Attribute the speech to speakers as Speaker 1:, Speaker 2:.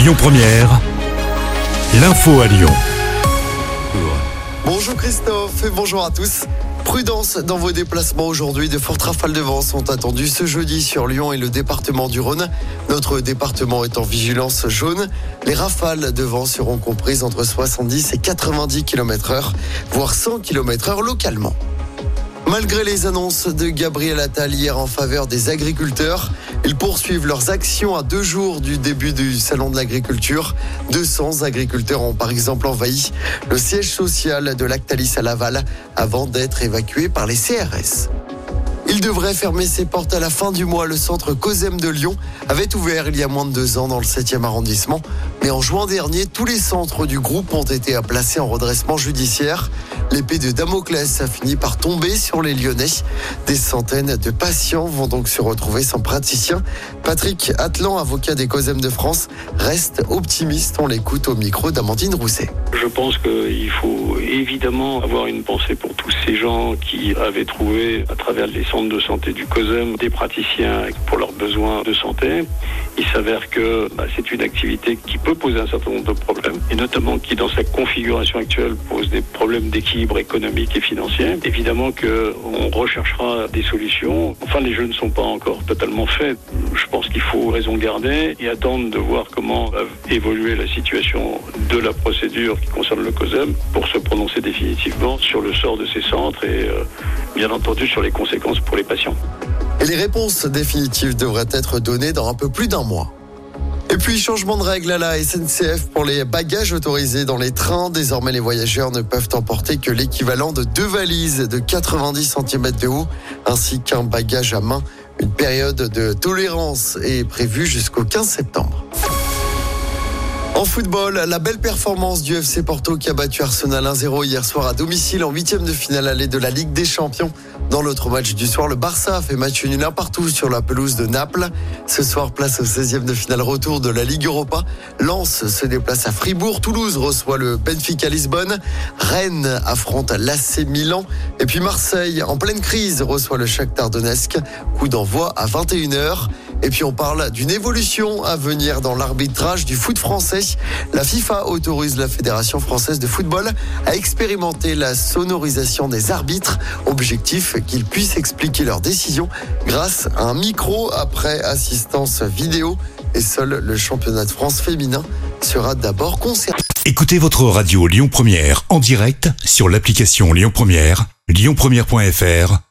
Speaker 1: Lyon Première, l'info à Lyon.
Speaker 2: Bonjour Christophe et bonjour à tous. Prudence dans vos déplacements aujourd'hui. De fortes rafales de vent sont attendues ce jeudi sur Lyon et le département du Rhône. Notre département est en vigilance jaune. Les rafales de vent seront comprises entre 70 et 90 km heure, voire 100 km heure localement. Malgré les annonces de Gabriel Attal hier en faveur des agriculteurs, ils poursuivent leurs actions à deux jours du début du Salon de l'agriculture. 200 agriculteurs ont par exemple envahi le siège social de Lactalis à Laval avant d'être évacués par les CRS. Il devrait fermer ses portes à la fin du mois. Le centre COSEM de Lyon avait ouvert il y a moins de deux ans dans le 7e arrondissement. Mais en juin dernier, tous les centres du groupe ont été placés en redressement judiciaire. L'épée de Damoclès a fini par tomber sur les Lyonnais. Des centaines de patients vont donc se retrouver sans praticien. Patrick Atlan, avocat des COSEM de France, reste optimiste. On l'écoute au micro d'Amandine Rousset.
Speaker 3: Je pense qu'il faut évidemment avoir une pensée pour tous ces gens qui avaient trouvé à travers les centres de santé du COSEM des praticiens pour leurs besoins de santé. Il s'avère que bah, c'est une activité qui peut poser un certain nombre de problèmes et notamment qui dans sa configuration actuelle pose des problèmes d'équilibre économique et financier. Évidemment qu'on recherchera des solutions. Enfin, les jeux ne sont pas encore totalement faits. Je pense qu'il faut raison garder et attendre de voir comment va évoluer la situation de la procédure qui concerne le COSEM pour se prononcer définitivement sur le sort de ces centres et euh, bien entendu sur les conséquences pour les patients.
Speaker 2: Et les réponses définitives devraient être données dans un peu plus d'un mois. Et puis, changement de règle à la SNCF pour les bagages autorisés dans les trains. Désormais, les voyageurs ne peuvent emporter que l'équivalent de deux valises de 90 cm de haut, ainsi qu'un bagage à main. Une période de tolérance est prévue jusqu'au 15 septembre. En football, la belle performance du FC Porto qui a battu Arsenal 1-0 hier soir à domicile en huitième de finale allée de la Ligue des Champions. Dans l'autre match du soir, le Barça fait match nul un partout sur la pelouse de Naples. Ce soir, place au 16e de finale retour de la Ligue Europa. Lens se déplace à Fribourg. Toulouse reçoit le Benfica Lisbonne. Rennes affronte l'AC Milan. Et puis Marseille, en pleine crise, reçoit le Shakhtar Donetsk. Coup d'envoi à 21h. Et puis on parle d'une évolution à venir dans l'arbitrage du foot français. La FIFA autorise la Fédération française de football à expérimenter la sonorisation des arbitres. Objectif qu'ils puissent expliquer leurs décisions grâce à un micro après assistance vidéo. Et seul le championnat de France féminin sera d'abord concerné.
Speaker 1: Écoutez votre radio Lyon Première en direct sur l'application Lyon Première, lyonpremière.fr